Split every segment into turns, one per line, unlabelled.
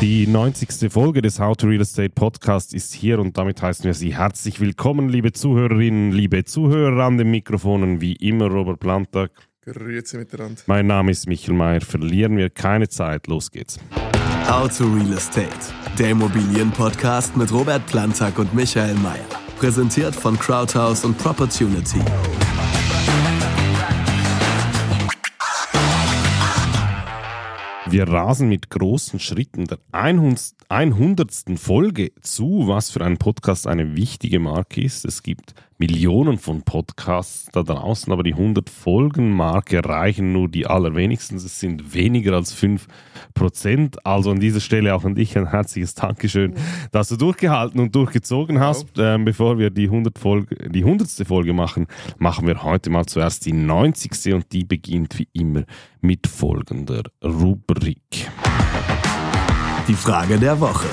Die 90. Folge des How to Real Estate Podcast ist hier und damit heißen wir Sie herzlich willkommen, liebe Zuhörerinnen, liebe Zuhörer an den Mikrofonen, wie immer Robert Plantag.
Grüezi miteinander.
Mein Name ist Michael Mayer. Verlieren wir keine Zeit. Los geht's.
How to Real Estate, der Immobilienpodcast mit Robert Plantag und Michael Mayer. Präsentiert von Crowdhouse und Propertunity.
Wir rasen mit großen Schritten der 100. Folge zu, was für einen Podcast eine wichtige Marke ist. Es gibt Millionen von Podcasts da draußen, aber die 100-Folgen-Marke reichen nur die allerwenigsten. Es sind weniger als 5 Prozent. Also an dieser Stelle auch an dich ein herzliches Dankeschön, dass du durchgehalten und durchgezogen hast. Ähm, bevor wir die, 100 Folge, die 100. Folge machen, machen wir heute mal zuerst die 90. und die beginnt wie immer mit folgender Rubrik.
Die Frage der Woche.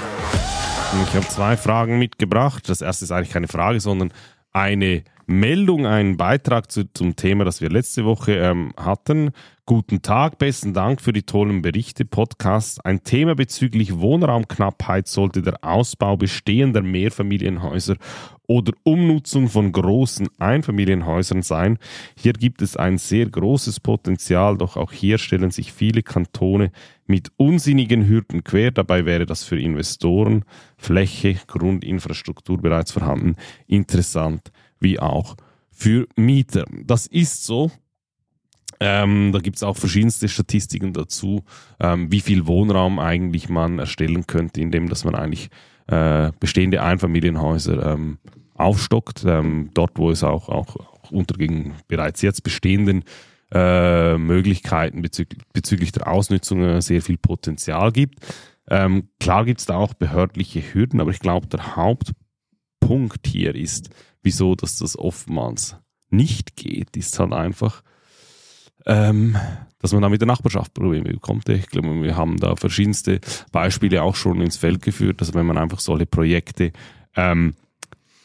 Ich habe zwei Fragen mitgebracht. Das erste ist eigentlich keine Frage, sondern eine Meldung, einen Beitrag zu, zum Thema, das wir letzte Woche ähm, hatten. Guten Tag, besten Dank für die tollen Berichte, Podcast. Ein Thema bezüglich Wohnraumknappheit sollte der Ausbau bestehender Mehrfamilienhäuser oder Umnutzung von großen Einfamilienhäusern sein. Hier gibt es ein sehr großes Potenzial, doch auch hier stellen sich viele Kantone mit unsinnigen Hürden quer. Dabei wäre das für Investoren, Fläche, Grundinfrastruktur bereits vorhanden, interessant wie auch für Mieter. Das ist so. Ähm, da gibt es auch verschiedenste Statistiken dazu, ähm, wie viel Wohnraum eigentlich man erstellen könnte, indem dass man eigentlich äh, bestehende Einfamilienhäuser ähm, aufstockt, ähm, dort wo es auch, auch, auch unter den bereits jetzt bestehenden äh, Möglichkeiten bezüglich, bezüglich der Ausnutzung äh, sehr viel Potenzial gibt. Ähm, klar gibt es da auch behördliche Hürden, aber ich glaube, der Hauptpunkt hier ist, wieso dass das oftmals nicht geht, ist halt einfach, ähm, dass man da mit der Nachbarschaft Probleme bekommt. Ich glaube, wir haben da verschiedenste Beispiele auch schon ins Feld geführt, dass wenn man einfach solche Projekte ähm,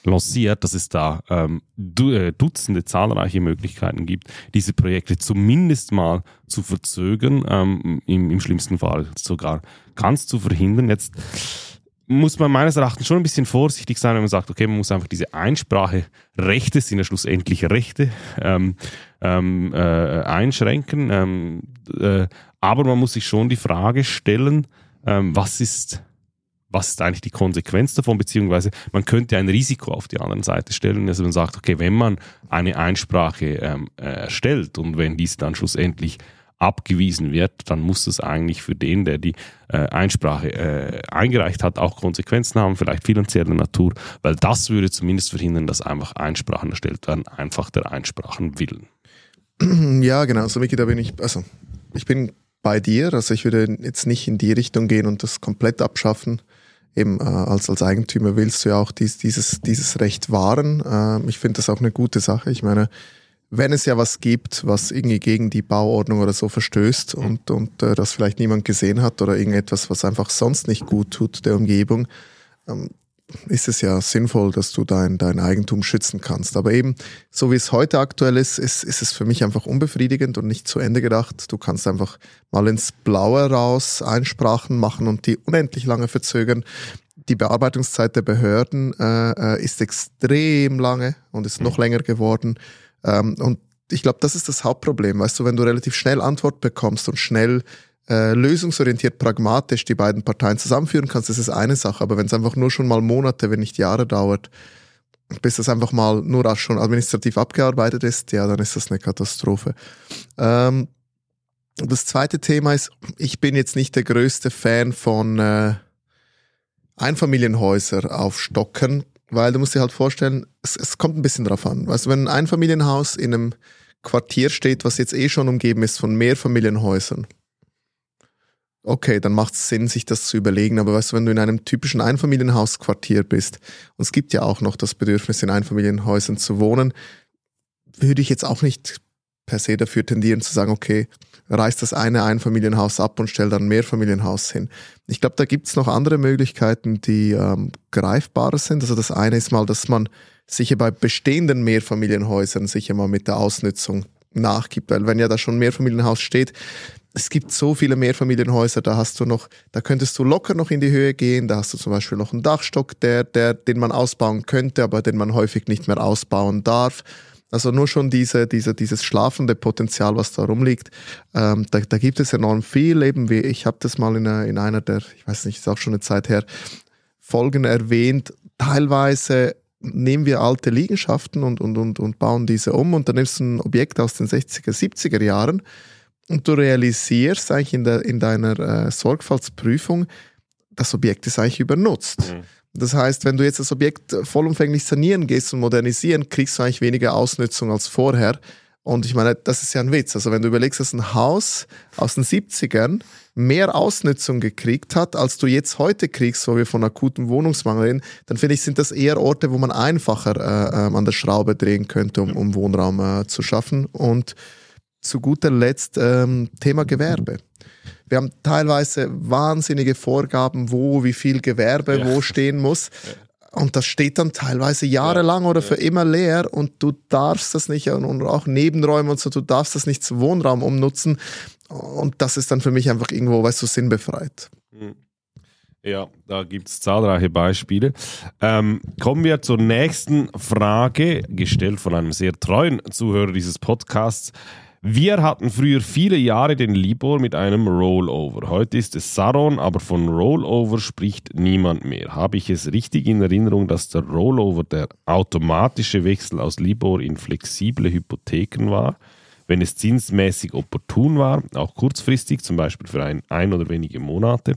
lanciert, dass es da ähm, äh, Dutzende zahlreiche Möglichkeiten gibt, diese Projekte zumindest mal zu verzögern, ähm, im, im schlimmsten Fall sogar ganz zu verhindern. Jetzt muss man meines Erachtens schon ein bisschen vorsichtig sein, wenn man sagt, okay, man muss einfach diese Einspracherechte, sind ja schlussendlich Rechte, ähm, ähm, äh, einschränken. Ähm, äh, aber man muss sich schon die Frage stellen, ähm, was ist was ist eigentlich die Konsequenz davon, beziehungsweise man könnte ein Risiko auf die andere Seite stellen, also man sagt, okay, wenn man eine Einsprache ähm, äh, erstellt und wenn dies dann schlussendlich abgewiesen wird, dann muss das eigentlich für den, der die äh, Einsprache äh, eingereicht hat, auch Konsequenzen haben, vielleicht finanzieller Natur, weil das würde zumindest verhindern, dass einfach Einsprachen erstellt werden, einfach der Einsprachen willen.
Ja, genau, so Miki, da bin ich, also ich bin bei dir, also ich würde jetzt nicht in die Richtung gehen und das komplett abschaffen. Eben äh, als, als Eigentümer willst du ja auch dies, dieses, dieses Recht wahren. Äh, ich finde das auch eine gute Sache. Ich meine, wenn es ja was gibt, was irgendwie gegen die Bauordnung oder so verstößt und, und äh, das vielleicht niemand gesehen hat oder irgendetwas, was einfach sonst nicht gut tut der Umgebung, ähm, ist es ja sinnvoll, dass du dein, dein Eigentum schützen kannst. Aber eben, so wie es heute aktuell ist, ist, ist es für mich einfach unbefriedigend und nicht zu Ende gedacht. Du kannst einfach mal ins Blaue raus Einsprachen machen und die unendlich lange verzögern. Die Bearbeitungszeit der Behörden äh, äh ist extrem lange und ist noch mhm. länger geworden. Ähm, und ich glaube, das ist das Hauptproblem. Weißt du, wenn du relativ schnell Antwort bekommst und schnell äh, lösungsorientiert, pragmatisch die beiden Parteien zusammenführen kannst, das ist eine Sache. Aber wenn es einfach nur schon mal Monate, wenn nicht Jahre dauert, bis das einfach mal nur auch schon administrativ abgearbeitet ist, ja, dann ist das eine Katastrophe. Ähm, das zweite Thema ist, ich bin jetzt nicht der größte Fan von äh, Einfamilienhäuser aufstocken, weil du musst dir halt vorstellen, es, es kommt ein bisschen drauf an. Weißt du, wenn ein Einfamilienhaus in einem Quartier steht, was jetzt eh schon umgeben ist von Mehrfamilienhäusern, okay, dann macht es Sinn, sich das zu überlegen. Aber weißt du, wenn du in einem typischen Einfamilienhausquartier bist, und es gibt ja auch noch das Bedürfnis, in Einfamilienhäusern zu wohnen, würde ich jetzt auch nicht per se dafür tendieren zu sagen, okay, reiß das eine Einfamilienhaus ab und stell dann ein Mehrfamilienhaus hin. Ich glaube, da gibt's noch andere Möglichkeiten, die ähm, greifbarer sind. Also das eine ist mal, dass man sicher bei bestehenden Mehrfamilienhäusern sicher mal mit der Ausnutzung nachgibt, weil wenn ja da schon ein Mehrfamilienhaus steht, es gibt so viele Mehrfamilienhäuser, da hast du noch, da könntest du locker noch in die Höhe gehen, da hast du zum Beispiel noch einen Dachstock, der, der, den man ausbauen könnte, aber den man häufig nicht mehr ausbauen darf. Also nur schon diese, diese, dieses schlafende Potenzial, was da rumliegt, ähm, da, da gibt es enorm viel. Eben wie ich habe das mal in einer, in einer der, ich weiß nicht, ist auch schon eine Zeit her, Folgen erwähnt. Teilweise nehmen wir alte Liegenschaften und, und, und, und bauen diese um und dann nimmst du ein Objekt aus den 60er, 70er Jahren und du realisierst eigentlich in, der, in deiner äh, Sorgfaltsprüfung, das Objekt ist eigentlich übernutzt. Mhm. Das heißt, wenn du jetzt das Objekt vollumfänglich sanieren gehst und modernisieren, kriegst du eigentlich weniger Ausnutzung als vorher. Und ich meine, das ist ja ein Witz. Also wenn du überlegst, dass ein Haus aus den 70ern mehr Ausnutzung gekriegt hat, als du jetzt heute kriegst, wo wir von akutem Wohnungsmangel reden, dann finde ich, sind das eher Orte, wo man einfacher äh, äh, an der Schraube drehen könnte, um, um Wohnraum äh, zu schaffen. Und zu guter Letzt ähm, Thema Gewerbe. Wir haben teilweise wahnsinnige Vorgaben, wo wie viel Gewerbe ja. wo stehen muss. Und das steht dann teilweise jahrelang ja, oder für immer leer und du darfst das nicht, und auch Nebenräume und so, du darfst das nicht zum Wohnraum umnutzen. Und das ist dann für mich einfach irgendwo, weißt du, sinnbefreit. Hm.
Ja, da gibt es zahlreiche Beispiele. Ähm, kommen wir zur nächsten Frage, gestellt von einem sehr treuen Zuhörer dieses Podcasts. Wir hatten früher viele Jahre den Libor mit einem Rollover. Heute ist es Saron, aber von Rollover spricht niemand mehr. Habe ich es richtig in Erinnerung, dass der Rollover der automatische Wechsel aus Libor in flexible Hypotheken war? Wenn es zinsmäßig opportun war, auch kurzfristig, zum Beispiel für ein, ein oder wenige Monate.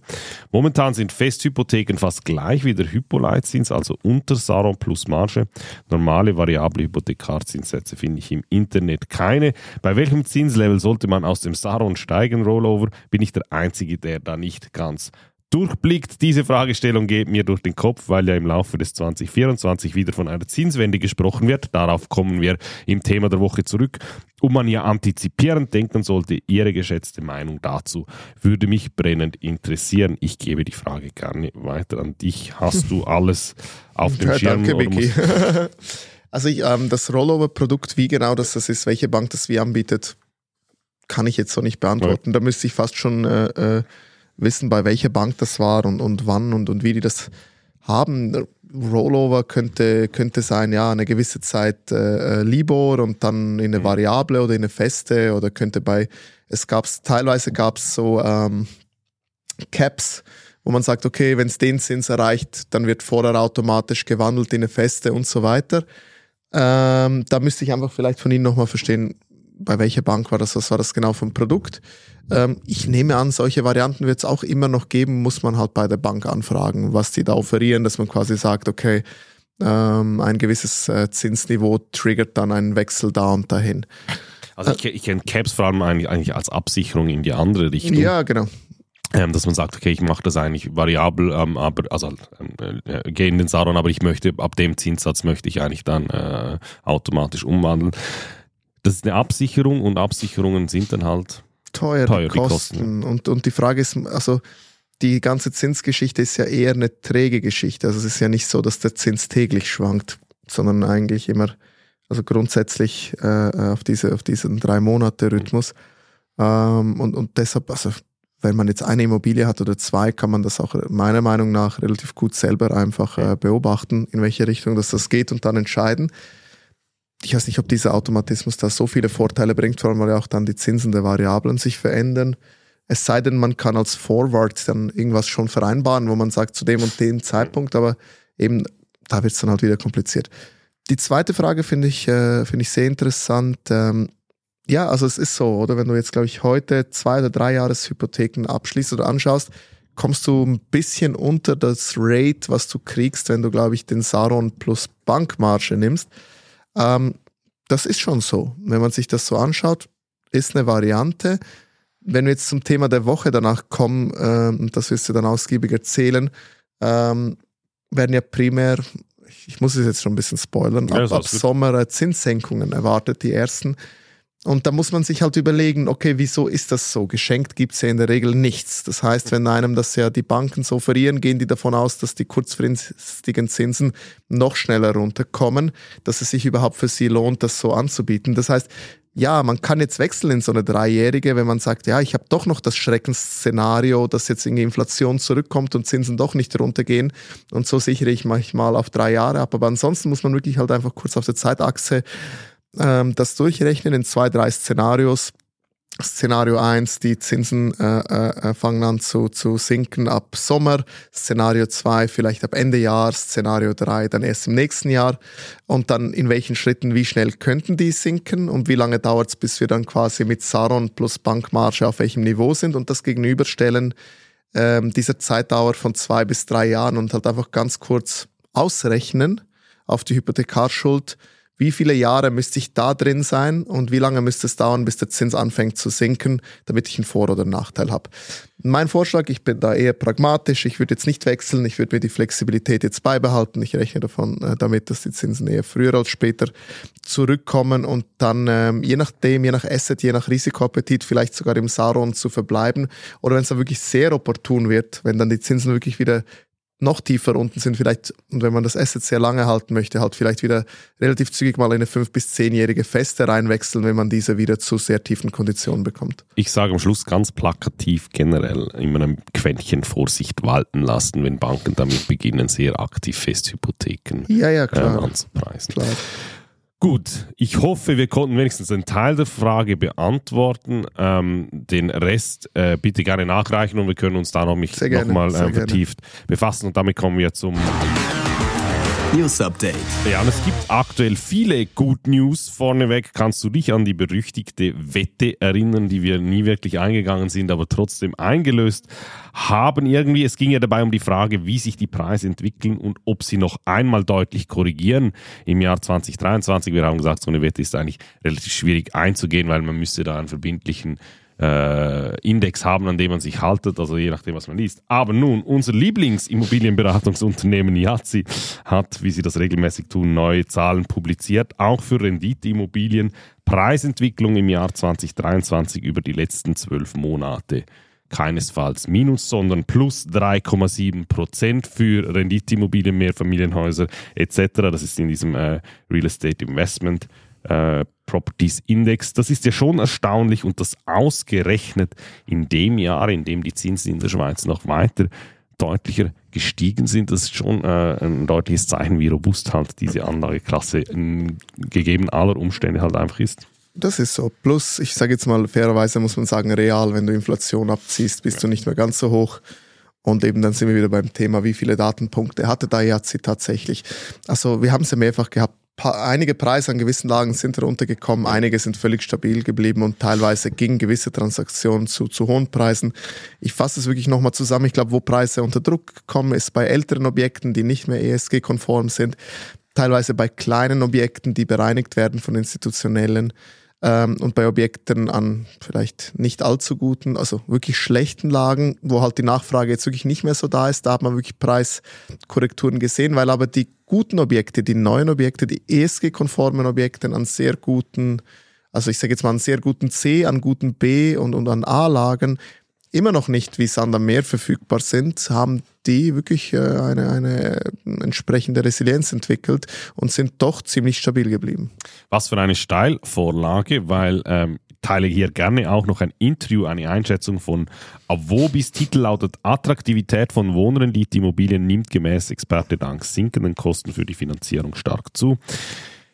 Momentan sind Festhypotheken fast gleich wie der Hypoleitzins, also unter Saron plus Marge. Normale variable Hypothekarzinssätze finde ich im Internet keine. Bei welchem Zinslevel sollte man aus dem Saron steigen, Rollover? Bin ich der Einzige, der da nicht ganz durchblickt. Diese Fragestellung geht mir durch den Kopf, weil ja im Laufe des 2024 wieder von einer Zinswende gesprochen wird. Darauf kommen wir im Thema der Woche zurück. Und man ja antizipierend denken sollte, Ihre geschätzte Meinung dazu würde mich brennend interessieren. Ich gebe die Frage gerne weiter an dich. Hast du alles auf dem ja, Schirm?
Danke, Vicky. also ich, ähm, das Rollover-Produkt, wie genau das, das ist, welche Bank das wie anbietet, kann ich jetzt so nicht beantworten. Ja. Da müsste ich fast schon äh, äh wissen, bei welcher Bank das war und, und wann und, und wie die das haben. Rollover könnte, könnte sein, ja, eine gewisse Zeit äh, äh Libor und dann in eine mhm. Variable oder in eine Feste oder könnte bei, es gab teilweise gab es so ähm, Caps, wo man sagt, okay, wenn es den Zins erreicht, dann wird vorher automatisch gewandelt in eine Feste und so weiter. Ähm, da müsste ich einfach vielleicht von Ihnen nochmal verstehen, bei welcher Bank war das, was war das genau vom Produkt. Ähm, ich nehme an, solche Varianten wird es auch immer noch geben, muss man halt bei der Bank anfragen, was die da offerieren, dass man quasi sagt, okay, ähm, ein gewisses äh, Zinsniveau triggert dann einen Wechsel da und dahin.
Also ich, ich kenne Caps vor allem eigentlich, eigentlich als Absicherung in die andere Richtung.
Ja, genau.
Ähm, dass man sagt, okay, ich mache das eigentlich variabel, ähm, aber also ähm, äh, gehe in den Saron, aber ich möchte ab dem Zinssatz möchte ich eigentlich dann äh, automatisch umwandeln. Das ist eine Absicherung und Absicherungen sind dann halt
teuer, teuer die Kosten. Kosten. Und, und die Frage ist, also die ganze Zinsgeschichte ist ja eher eine träge Geschichte. Also es ist ja nicht so, dass der Zins täglich schwankt, sondern eigentlich immer, also grundsätzlich äh, auf, diese, auf diesen drei Monate Rhythmus. Ähm, und, und deshalb, also wenn man jetzt eine Immobilie hat oder zwei, kann man das auch meiner Meinung nach relativ gut selber einfach äh, beobachten, in welche Richtung das, das geht und dann entscheiden ich weiß nicht, ob dieser Automatismus da so viele Vorteile bringt, vor allem weil ja auch dann die Zinsen der Variablen sich verändern. Es sei denn, man kann als Forward dann irgendwas schon vereinbaren, wo man sagt, zu dem und dem Zeitpunkt, aber eben da wird es dann halt wieder kompliziert. Die zweite Frage finde ich, äh, finde ich sehr interessant. Ähm, ja, also es ist so, oder? Wenn du jetzt, glaube ich, heute zwei oder drei Jahreshypotheken abschließt oder anschaust, kommst du ein bisschen unter das Rate, was du kriegst, wenn du, glaube ich, den Saron plus Bankmarge nimmst. Ähm, das ist schon so. Wenn man sich das so anschaut, ist eine Variante. Wenn wir jetzt zum Thema der Woche danach kommen, ähm, das wirst du dann ausgiebig erzählen, ähm, werden ja primär, ich muss es jetzt schon ein bisschen spoilern, ja, ab, ab Sommer Zinssenkungen erwartet, die ersten. Und da muss man sich halt überlegen, okay, wieso ist das so? Geschenkt gibt es ja in der Regel nichts. Das heißt, wenn einem das ja die Banken so verlieren, gehen die davon aus, dass die kurzfristigen Zinsen noch schneller runterkommen, dass es sich überhaupt für sie lohnt, das so anzubieten. Das heißt, ja, man kann jetzt wechseln in so eine Dreijährige, wenn man sagt, ja, ich habe doch noch das Schreckensszenario, dass jetzt irgendwie Inflation zurückkommt und Zinsen doch nicht runtergehen. Und so sichere ich manchmal auf drei Jahre ab. Aber ansonsten muss man wirklich halt einfach kurz auf der Zeitachse ähm, das durchrechnen in zwei, drei Szenarios Szenario 1, die Zinsen äh, äh, fangen an zu, zu sinken ab Sommer. Szenario 2 vielleicht ab Ende Jahr. Szenario 3 dann erst im nächsten Jahr. Und dann in welchen Schritten, wie schnell könnten die sinken und wie lange dauert es, bis wir dann quasi mit Saron plus Bankmarge auf welchem Niveau sind und das gegenüberstellen ähm, dieser Zeitdauer von zwei bis drei Jahren und halt einfach ganz kurz ausrechnen auf die Hypothekarschuld wie viele Jahre müsste ich da drin sein und wie lange müsste es dauern, bis der Zins anfängt zu sinken, damit ich einen Vor- oder Nachteil habe. Mein Vorschlag, ich bin da eher pragmatisch, ich würde jetzt nicht wechseln, ich würde mir die Flexibilität jetzt beibehalten. Ich rechne davon äh, damit, dass die Zinsen eher früher als später zurückkommen und dann ähm, je nachdem, je nach Asset, je nach Risikoappetit vielleicht sogar im Saron zu verbleiben oder wenn es dann wirklich sehr opportun wird, wenn dann die Zinsen wirklich wieder noch tiefer unten sind, vielleicht, und wenn man das Asset sehr lange halten möchte, halt vielleicht wieder relativ zügig mal in eine fünf- bis zehnjährige Feste reinwechseln, wenn man diese wieder zu sehr tiefen Konditionen bekommt.
Ich sage am Schluss ganz plakativ generell immer ein Quäntchen Vorsicht walten lassen, wenn Banken damit beginnen, sehr aktiv Festhypotheken
ja, ja, klar.
Ähm, anzupreisen.
Klar.
Gut, ich hoffe, wir konnten wenigstens einen Teil der Frage beantworten. Ähm, den Rest äh, bitte gerne nachreichen und wir können uns da noch, mich, noch mal äh, vertieft befassen. Und damit kommen wir zum
News Update.
Ja, und es gibt aktuell viele Good News. Vorneweg kannst du dich an die berüchtigte Wette erinnern, die wir nie wirklich eingegangen sind, aber trotzdem eingelöst haben irgendwie. Es ging ja dabei um die Frage, wie sich die Preise entwickeln und ob sie noch einmal deutlich korrigieren im Jahr 2023. Wir haben gesagt, so eine Wette ist eigentlich relativ schwierig einzugehen, weil man müsste da einen verbindlichen äh, Index haben, an dem man sich haltet, also je nachdem, was man liest. Aber nun, unser Lieblingsimmobilienberatungsunternehmen Yazzi hat, wie sie das regelmäßig tun, neue Zahlen publiziert, auch für Renditeimmobilien. Preisentwicklung im Jahr 2023 über die letzten zwölf Monate keinesfalls minus, sondern plus 3,7 Prozent für Renditeimmobilien, Mehrfamilienhäuser etc. Das ist in diesem äh, Real Estate Investment äh, Properties Index. Das ist ja schon erstaunlich und das ausgerechnet in dem Jahr, in dem die Zinsen in der Schweiz noch weiter deutlicher gestiegen sind. Das ist schon äh, ein deutliches Zeichen, wie robust halt diese Anlageklasse in, gegeben aller Umstände halt einfach ist.
Das ist so. Plus, ich sage jetzt mal fairerweise, muss man sagen, real, wenn du Inflation abziehst, bist ja. du nicht mehr ganz so hoch. Und eben dann sind wir wieder beim Thema, wie viele Datenpunkte hatte da Yazzi tatsächlich. Also wir haben es ja mehrfach gehabt, einige Preise an gewissen Lagen sind runtergekommen, einige sind völlig stabil geblieben und teilweise gingen gewisse Transaktionen zu, zu hohen Preisen. Ich fasse es wirklich nochmal zusammen. Ich glaube, wo Preise unter Druck kommen, ist bei älteren Objekten, die nicht mehr ESG-konform sind, teilweise bei kleinen Objekten, die bereinigt werden von institutionellen ähm, und bei Objekten an vielleicht nicht allzu guten, also wirklich schlechten Lagen, wo halt die Nachfrage jetzt wirklich nicht mehr so da ist, da hat man wirklich Preiskorrekturen gesehen, weil aber die guten Objekte, die neuen Objekte, die ESG-konformen Objekte an sehr guten, also ich sage jetzt mal an sehr guten C, an guten B und, und an A-Lagen immer noch nicht wie Sand am Meer verfügbar sind, haben die wirklich äh, eine, eine entsprechende Resilienz entwickelt und sind doch ziemlich stabil geblieben.
Was für eine Steilvorlage, weil ähm, teile hier gerne auch noch ein Interview, eine Einschätzung von Avobis. Titel lautet Attraktivität von Wohnrendite-Immobilien nimmt gemäß Experte dank sinkenden Kosten für die Finanzierung stark zu.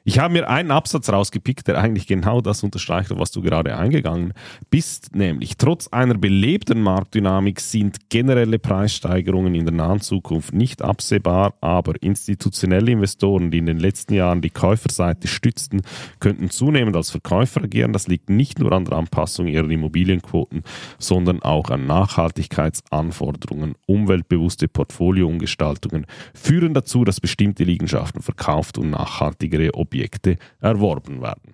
Ich habe mir einen Absatz rausgepickt, der eigentlich genau das unterstreicht, was du gerade eingegangen bist, nämlich trotz einer belebten Marktdynamik sind generelle Preissteigerungen in der nahen Zukunft nicht absehbar, aber institutionelle Investoren, die in den letzten Jahren die Käuferseite stützten, könnten zunehmend als Verkäufer agieren. Das liegt nicht nur an der Anpassung ihrer Immobilienquoten, sondern auch an Nachhaltigkeitsanforderungen. Umweltbewusste Portfolioumgestaltungen führen dazu, dass bestimmte Liegenschaften verkauft und nachhaltigere Objekte erworben werden.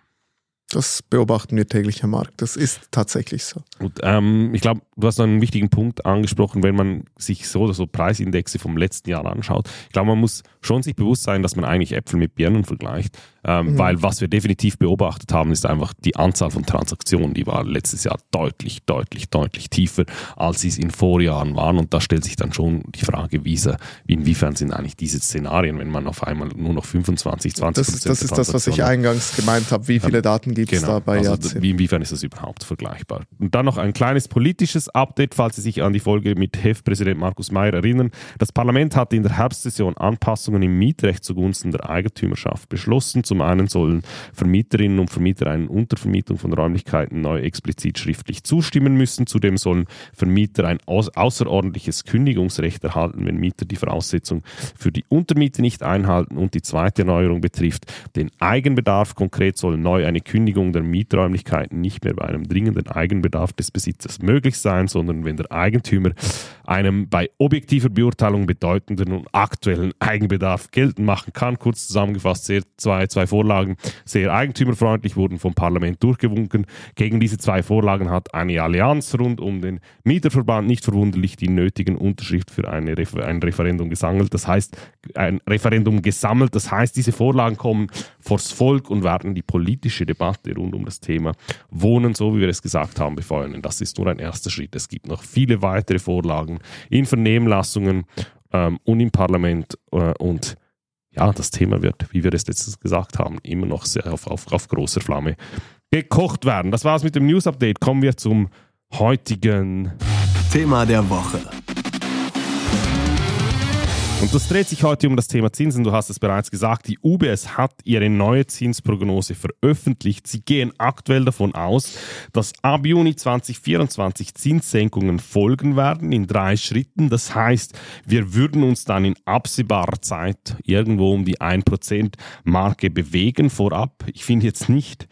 Das beobachten wir täglich am Markt. Das ist tatsächlich so.
Und, ähm, ich glaube, du hast einen wichtigen Punkt angesprochen, wenn man sich so oder so Preisindexe vom letzten Jahr anschaut. Ich glaube, man muss schon sich bewusst sein, dass man eigentlich Äpfel mit Birnen vergleicht. Ähm, mhm. Weil was wir definitiv beobachtet haben, ist einfach die Anzahl von Transaktionen, die war letztes Jahr deutlich, deutlich, deutlich tiefer, als sie es in Vorjahren waren. Und da stellt sich dann schon die Frage, wie, inwiefern sind eigentlich diese Szenarien, wenn man auf einmal nur noch 25, 20
Das, das ist das, was ich eingangs gemeint habe. Wie viele Daten gibt es
Genau.
da bei
also,
Jahrzehnten.
wie, inwiefern ist das überhaupt vergleichbar? Und dann noch ein kleines politisches Update, falls Sie sich an die Folge mit HEF-Präsident Markus Mayer erinnern. Das Parlament hat in der Herbstsession Anpassungen im Mietrecht zugunsten der Eigentümerschaft beschlossen. Zum einen sollen Vermieterinnen und Vermieter einer Untervermietung von Räumlichkeiten neu explizit schriftlich zustimmen müssen. Zudem sollen Vermieter ein außerordentliches Kündigungsrecht erhalten, wenn Mieter die Voraussetzung für die Untermiete nicht einhalten. Und die zweite Neuerung betrifft den Eigenbedarf. Konkret soll neu eine Kündigung der Mieträumlichkeiten nicht mehr bei einem dringenden Eigenbedarf des Besitzers möglich sein, sondern wenn der Eigentümer einem bei objektiver Beurteilung bedeutenden und aktuellen Eigenbedarf geltend machen kann. Kurz zusammengefasst, sehr, zwei, zwei Vorlagen, sehr eigentümerfreundlich, wurden vom Parlament durchgewunken. Gegen diese zwei Vorlagen hat eine Allianz rund um den Mieterverband nicht verwunderlich die nötigen Unterschriften für eine Refer ein Referendum gesammelt. Das heißt, ein Referendum gesammelt. Das heißt, diese Vorlagen kommen vors Volk und werden die politische Debatte rund um das Thema Wohnen, so wie wir es gesagt haben, befeuern. Das ist nur ein erster Schritt. Es gibt noch viele weitere Vorlagen in Vernehmlassungen ähm, und im Parlament äh, und ja, das Thema wird, wie wir es letztens gesagt haben, immer noch sehr auf, auf, auf großer Flamme gekocht werden. Das war's mit dem News-Update. Kommen wir zum heutigen
Thema der Woche.
Und das dreht sich heute um das Thema Zinsen. Du hast es bereits gesagt, die UBS hat ihre neue Zinsprognose veröffentlicht. Sie gehen aktuell davon aus, dass ab Juni 2024 Zinssenkungen folgen werden in drei Schritten. Das heißt, wir würden uns dann in absehbarer Zeit irgendwo um die 1%-Marke bewegen vorab. Ich finde jetzt nicht,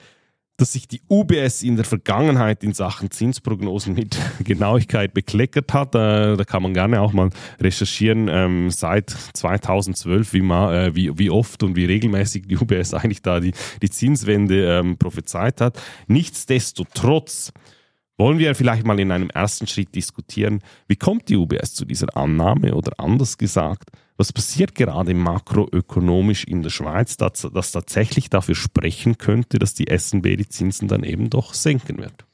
dass sich die UBS in der Vergangenheit in Sachen Zinsprognosen mit Genauigkeit bekleckert hat. Äh, da kann man gerne auch mal recherchieren, ähm, seit 2012, wie, ma, äh, wie, wie oft und wie regelmäßig die UBS eigentlich da die, die Zinswende ähm, prophezeit hat. Nichtsdestotrotz wollen wir vielleicht mal in einem ersten Schritt diskutieren, wie kommt die UBS zu dieser Annahme oder anders gesagt, was passiert gerade makroökonomisch in der Schweiz, dass das tatsächlich dafür sprechen könnte, dass die SNB die Zinsen dann eben doch senken wird?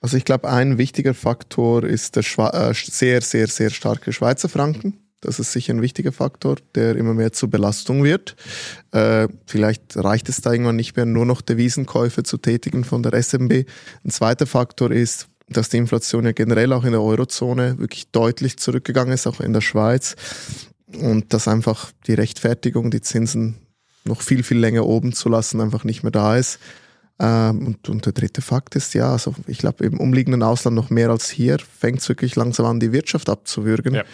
Also ich glaube, ein wichtiger Faktor ist der Schwa äh, sehr, sehr, sehr starke Schweizer Franken. Das ist sicher ein wichtiger Faktor, der immer mehr zur Belastung wird. Äh, vielleicht reicht es da irgendwann nicht mehr, nur noch Devisenkäufe zu tätigen von der SMB. Ein zweiter Faktor ist, dass die Inflation ja generell auch in der Eurozone wirklich deutlich zurückgegangen ist, auch in der Schweiz. Und dass einfach die Rechtfertigung, die Zinsen noch viel, viel länger oben zu lassen, einfach nicht mehr da ist. Ähm, und, und der dritte Fakt ist, ja, also ich glaube, im umliegenden Ausland noch mehr als hier fängt es wirklich langsam an, die Wirtschaft abzuwürgen.
Ja.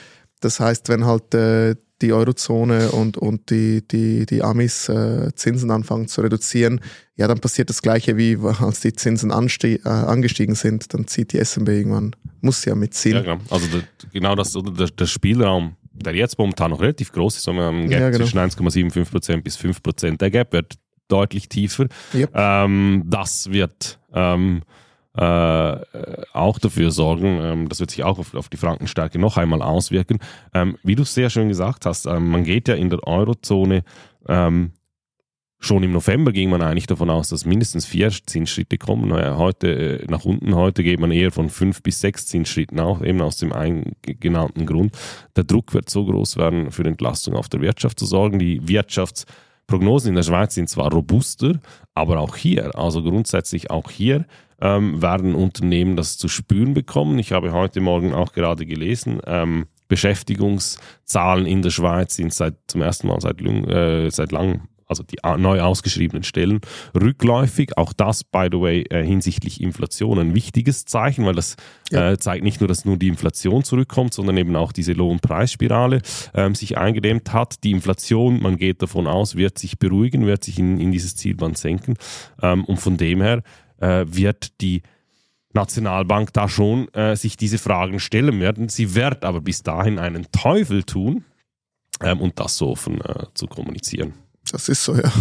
Das heißt, wenn halt äh, die Eurozone und, und die, die, die Amis äh, Zinsen anfangen zu reduzieren, ja, dann passiert das Gleiche wie als die Zinsen äh, angestiegen sind, dann zieht die SMB irgendwann, muss ja mitziehen.
Ja, genau. Also der, genau das, oder der, der Spielraum, der jetzt momentan noch relativ groß ist, sondern ein Gap
Ja, genau.
zwischen 1,75% bis 5%. Der Gap wird deutlich tiefer.
Yep.
Ähm, das wird ähm, äh, auch dafür sorgen, ähm, das wird sich auch auf, auf die Frankenstärke noch einmal auswirken. Ähm, wie du sehr schön gesagt hast, ähm, man geht ja in der Eurozone ähm, Schon im November ging man eigentlich davon aus, dass mindestens vier Zinsschritte kommen. Naja, heute äh, nach unten, heute geht man eher von fünf bis sechs Zinsschritten auch, eben aus dem genannten Grund. Der Druck wird so groß werden, für Entlastung auf der Wirtschaft zu sorgen. Die Wirtschaftsprognosen in der Schweiz sind zwar robuster, aber auch hier, also grundsätzlich auch hier, ähm, werden Unternehmen das zu spüren bekommen. Ich habe heute Morgen auch gerade gelesen, ähm, Beschäftigungszahlen in der Schweiz sind seit zum ersten Mal seit, äh, seit langem also die neu ausgeschriebenen Stellen, rückläufig. Auch das, by the way, äh, hinsichtlich Inflation ein wichtiges Zeichen, weil das
Ja.
äh, zeigt nicht nur, dass nur die Inflation zurückkommt, sondern eben auch diese Lohnpreisspirale ähm, sich eingedämmt hat. Die Inflation, man geht davon aus, wird sich beruhigen, wird sich in, in dieses Zielband senken. Ähm, und von dem her äh, wird die Nationalbank da schon äh, sich diese Fragen stellen werden. Sie wird aber bis dahin einen Teufel tun, ähm, und das so offen äh, zu kommunizieren
Das ist so, ja.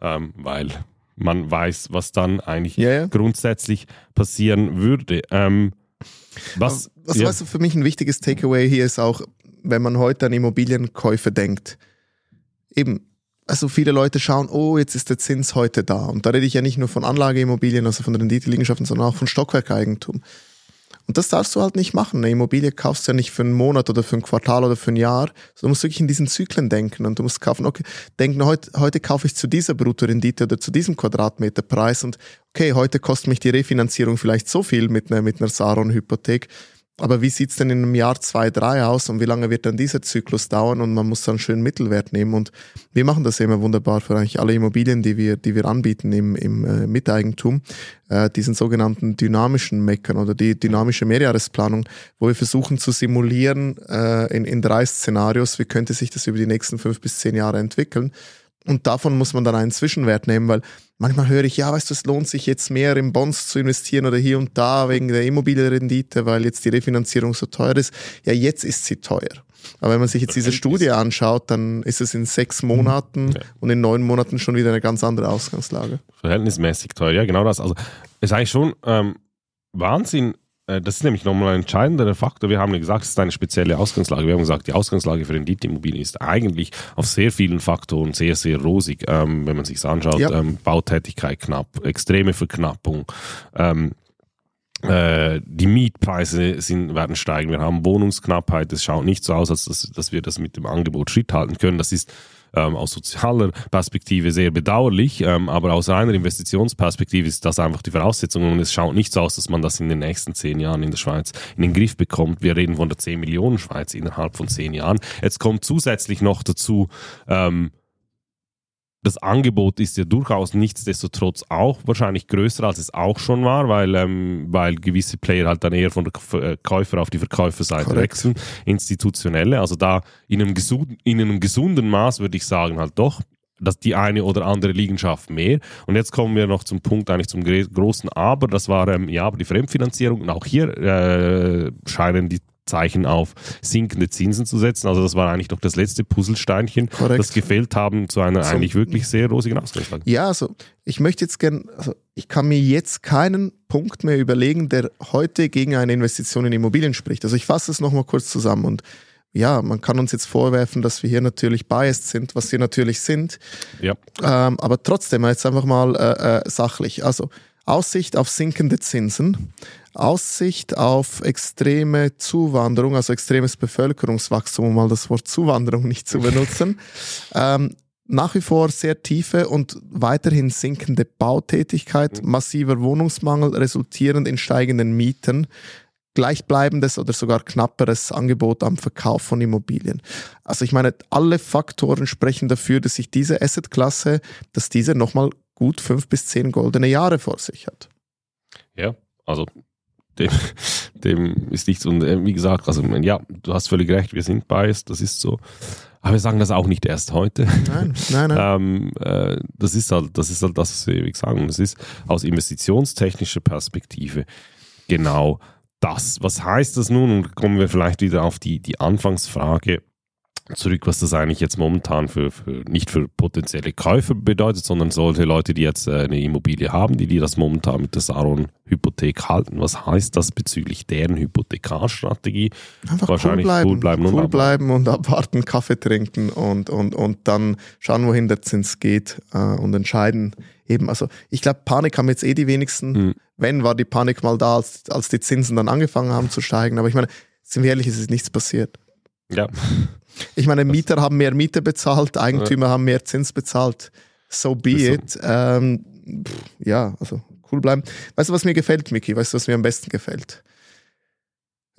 ähm, weil man weiß, was dann eigentlich
Ja, ja.
grundsätzlich passieren würde. Ähm, was,
Was
ja,
weißt du, für mich ein wichtiges Takeaway hier ist auch, wenn man heute an Immobilienkäufe denkt. Eben, also viele Leute schauen, oh, jetzt ist der Zins heute da. Und da rede ich ja nicht nur von Anlageimmobilien, also von Renditeliegenschaften, sondern auch von Stockwerkeigentum. Und das darfst du halt nicht machen. Eine Immobilie kaufst du ja nicht für einen Monat oder für ein Quartal oder für ein Jahr. Du musst wirklich in diesen Zyklen denken und du musst kaufen, okay, denken, heute, heute kaufe ich zu dieser Bruttorendite oder zu diesem Quadratmeterpreis und okay, heute kostet mich die Refinanzierung vielleicht so viel mit einer, mit einer Saron-Hypothek aber wie sieht's denn in einem Jahr zwei, drei aus und wie lange wird dann dieser Zyklus dauern? Und man muss dann schön Mittelwert nehmen. Und wir machen das immer wunderbar für eigentlich alle Immobilien, die wir, die wir anbieten im, im äh, Miteigentum, äh, diesen sogenannten dynamischen Meckern oder die dynamische Mehrjahresplanung, wo wir versuchen zu simulieren äh, in, in drei Szenarios, wie könnte sich das über die nächsten fünf bis zehn Jahre entwickeln und davon muss man dann einen Zwischenwert nehmen, weil manchmal höre ich, ja, weißt du, es lohnt sich jetzt mehr in Bonds zu investieren oder hier und da wegen der Immobilienrendite, weil jetzt die Refinanzierung so teuer ist. Ja, jetzt ist sie teuer. Aber wenn man sich jetzt diese Studie anschaut, dann ist es in sechs Monaten ja. und in neun Monaten schon wieder eine ganz andere Ausgangslage.
Verhältnismäßig teuer, ja, genau das. Also ist eigentlich schon ähm, Wahnsinn, das ist nämlich nochmal ein entscheidender Faktor. Wir haben ja gesagt, es ist eine spezielle Ausgangslage. Wir haben gesagt, die Ausgangslage für Renditeimmobilien ist eigentlich auf sehr vielen Faktoren sehr, sehr rosig, ähm, wenn man sich anschaut. Ja. Ähm, Bautätigkeit knapp, extreme Verknappung, ähm, äh, die Mietpreise sind, werden steigen. Wir haben Wohnungsknappheit. Es schaut nicht so aus, als dass, dass wir das mit dem Angebot Schritt halten können. Das ist ähm, aus sozialer Perspektive sehr bedauerlich, ähm, aber aus reiner Investitionsperspektive ist das einfach die Voraussetzung und es schaut nicht so aus, dass man das in den nächsten zehn Jahren in der Schweiz in den Griff bekommt. Wir reden von der 10 Millionen Schweiz innerhalb von zehn Jahren. Jetzt kommt zusätzlich noch dazu, ähm, das Angebot ist ja durchaus nichtsdestotrotz auch wahrscheinlich größer, als es auch schon war, weil, ähm, weil gewisse Player halt dann eher von der äh, Käufer auf die Verkäuferseite Correct. wechseln, institutionelle. Also da in einem, gesunden, in einem gesunden Maß würde ich sagen halt doch, dass die eine oder andere Liegenschaft mehr. Und jetzt kommen wir noch zum Punkt, eigentlich zum großen Aber, das war ähm, ja aber die Fremdfinanzierung. Und auch hier äh, scheinen die Zeichen auf sinkende Zinsen zu setzen. Also das war eigentlich noch das letzte Puzzlesteinchen, Korrekt. das gefällt haben zu einer so, eigentlich wirklich sehr rosigen Ausgangslage.
Ja, also ich möchte jetzt gerne, also ich kann mir jetzt keinen Punkt mehr überlegen, der heute gegen eine Investition in Immobilien spricht. Also ich fasse es nochmal kurz zusammen und ja, man kann uns jetzt vorwerfen, dass wir hier natürlich biased sind, was wir natürlich sind. Ja. Ähm, aber trotzdem, jetzt einfach mal äh, äh, sachlich. Also Aussicht auf sinkende Zinsen, Aussicht auf extreme Zuwanderung, also extremes Bevölkerungswachstum, um mal das Wort Zuwanderung nicht zu benutzen. ähm, nach wie vor sehr tiefe und weiterhin sinkende Bautätigkeit, mhm. massiver Wohnungsmangel resultierend in steigenden Mieten, gleichbleibendes oder sogar knapperes Angebot am Verkauf von Immobilien. Also ich meine, alle Faktoren sprechen dafür, dass sich diese Assetklasse, dass diese nochmal gut fünf bis zehn goldene Jahre vor sich hat.
Ja, also dem, dem ist nichts. Und äh, wie gesagt, also ja, du hast völlig recht, wir sind biased, das ist so. Aber wir sagen das auch nicht erst heute.
Nein, nein, nein.
ähm, äh, das ist halt, das ist halt das, was wir ewig sagen. Das ist aus investitionstechnischer Perspektive genau das. Was heißt das nun? Und kommen wir vielleicht wieder auf die, die Anfangsfrage zurück, was das eigentlich jetzt momentan für, für, nicht für potenzielle Käufer bedeutet, sondern solche Leute, die jetzt äh, eine Immobilie haben, die, die das momentan mit der Saron-Hypothek halten. Was heißt das bezüglich deren Hypothekarstrategie?
Einfach Wahrscheinlich cool bleiben, cool bleiben, cool und, bleiben und abwarten, Kaffee trinken und, und, und dann schauen, wohin der Zins geht äh, und entscheiden. Eben, also ich glaube, Panik haben jetzt eh die wenigsten. Hm. Wenn, war die Panik mal da, als, als die Zinsen dann angefangen haben zu steigen. Aber ich meine, sind wir ehrlich, es ist nichts passiert.
Ja.
Ich meine, Mieter haben mehr Miete bezahlt, Eigentümer ja. haben mehr Zins bezahlt. So be it. Ähm, pff, ja, also cool bleiben. Weißt du, was mir gefällt, Miki? Weißt du, was mir am besten gefällt?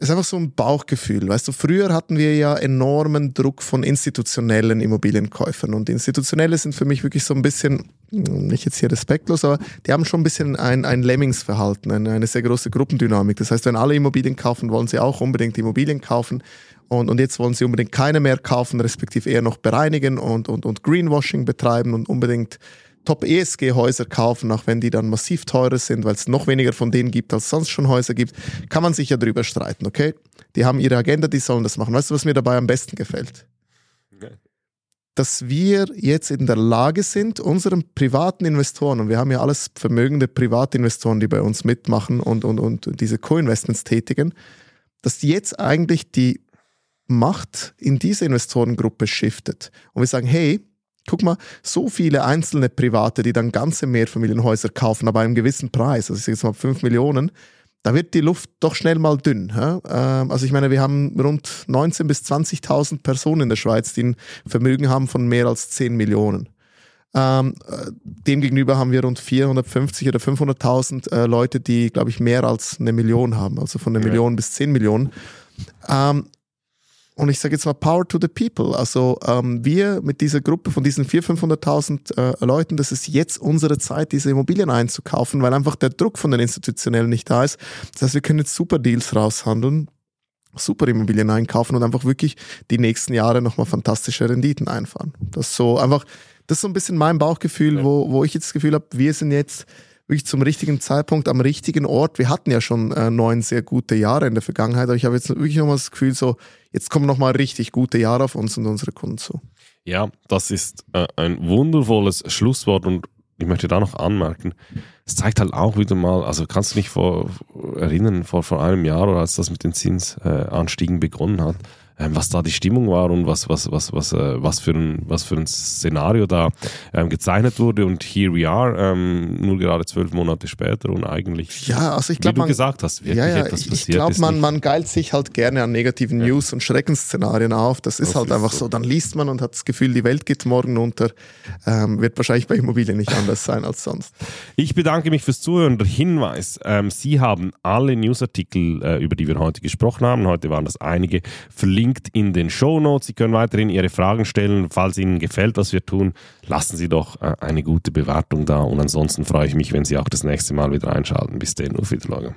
Ist einfach so ein Bauchgefühl. Weißt du, früher hatten wir ja enormen Druck von institutionellen Immobilienkäufern. Und institutionelle sind für mich wirklich so ein bisschen, nicht jetzt hier respektlos, aber die haben schon ein bisschen ein, ein Lemmingsverhalten, eine, eine sehr große Gruppendynamik. Das heißt, wenn alle Immobilien kaufen, wollen sie auch unbedingt Immobilien kaufen. Und, und jetzt wollen sie unbedingt keine mehr kaufen, respektive eher noch bereinigen und, und, und Greenwashing betreiben und unbedingt Top-ESG-Häuser kaufen, auch wenn die dann massiv teurer sind, weil es noch weniger von denen gibt, als sonst schon Häuser gibt, kann man sich ja darüber streiten, okay? Die haben ihre Agenda, die sollen das machen. Weißt du, was mir dabei am besten gefällt? Okay. Dass wir jetzt in der Lage sind, unseren privaten Investoren, und wir haben ja alles vermögende Privatinvestoren, die bei uns mitmachen und, und, und diese Co-Investments tätigen, dass jetzt eigentlich die Macht in diese Investorengruppe shiftet. Und wir sagen, hey, guck mal, so viele einzelne Private, die dann ganze Mehrfamilienhäuser kaufen, aber einem gewissen Preis, also ich sage jetzt mal 5 Millionen, da wird die Luft doch schnell mal dünn. Ähm, also ich meine, wir haben rund 19.000 bis 20.000 Personen in der Schweiz, die ein Vermögen haben von mehr als 10 Millionen. Ähm, äh, demgegenüber haben wir rund 450 oder 500.000 äh, Leute, die, glaube ich, mehr als eine Million haben, also von einer. Million bis 10 Millionen. Und ich sage jetzt mal Power to the People. Also ähm, wir mit dieser Gruppe von diesen 400.000, 500.000 äh, Leuten, das ist jetzt unsere Zeit, diese Immobilien einzukaufen, weil einfach der Druck von den Institutionellen nicht da ist. Das heißt, wir können jetzt super Deals raushandeln, super Immobilien einkaufen und einfach wirklich die nächsten Jahre nochmal fantastische Renditen einfahren. Das ist so einfach, das ist so ein bisschen mein Bauchgefühl, ja. wo, wo ich jetzt das Gefühl habe, wir sind jetzt wirklich zum richtigen Zeitpunkt am richtigen Ort. Wir hatten ja schon äh, neun sehr gute Jahre in der Vergangenheit, aber ich habe jetzt wirklich nochmal das Gefühl, so jetzt kommen nochmal richtig gute Jahre auf uns und unsere Kunden zu.
Ja, das ist äh, ein wundervolles Schlusswort und ich möchte da noch anmerken, es zeigt halt auch wieder mal, also kannst du dich vor, erinnern, vor, vor einem Jahr oder als das mit den Zinsanstiegen begonnen hat, was da die Stimmung war und was, was, was, was, äh, was, für, ein, was für ein Szenario da ähm, gezeichnet wurde. Und here we are, ähm, nur gerade zwölf Monate später und eigentlich,
ja, also ich glaub, wie du
man, gesagt hast, wirklich
ja, ja,
etwas
passiert. Ich glaube, man, man geilt sich halt gerne an negativen ja. News und Schreckensszenarien auf. Das ist das halt ist einfach so. so. Dann liest man und hat das Gefühl, die Welt geht morgen unter. Ähm, wird wahrscheinlich bei Immobilien nicht anders sein als sonst.
Ich bedanke mich fürs Zuhören. Der Hinweis, ähm, Sie haben alle Newsartikel, äh, über die wir heute gesprochen haben, heute waren das einige, verlinkt verlinkt in den Show Notes. Sie können weiterhin Ihre Fragen stellen. Falls Ihnen gefällt, was wir tun, lassen Sie doch äh, eine gute Bewertung da. Und ansonsten freue ich mich, wenn Sie auch das nächste Mal wieder einschalten. Bis dann, auf Wiedersehen.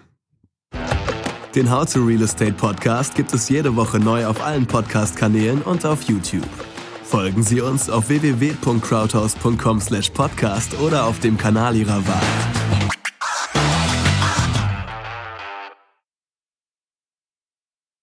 Den How to Real Estate Podcast gibt es jede Woche neu auf allen Podcast-Kanälen und auf YouTube. Folgen Sie uns auf www.crowdhouse.com/podcast oder auf dem Kanal Ihrer Wahl.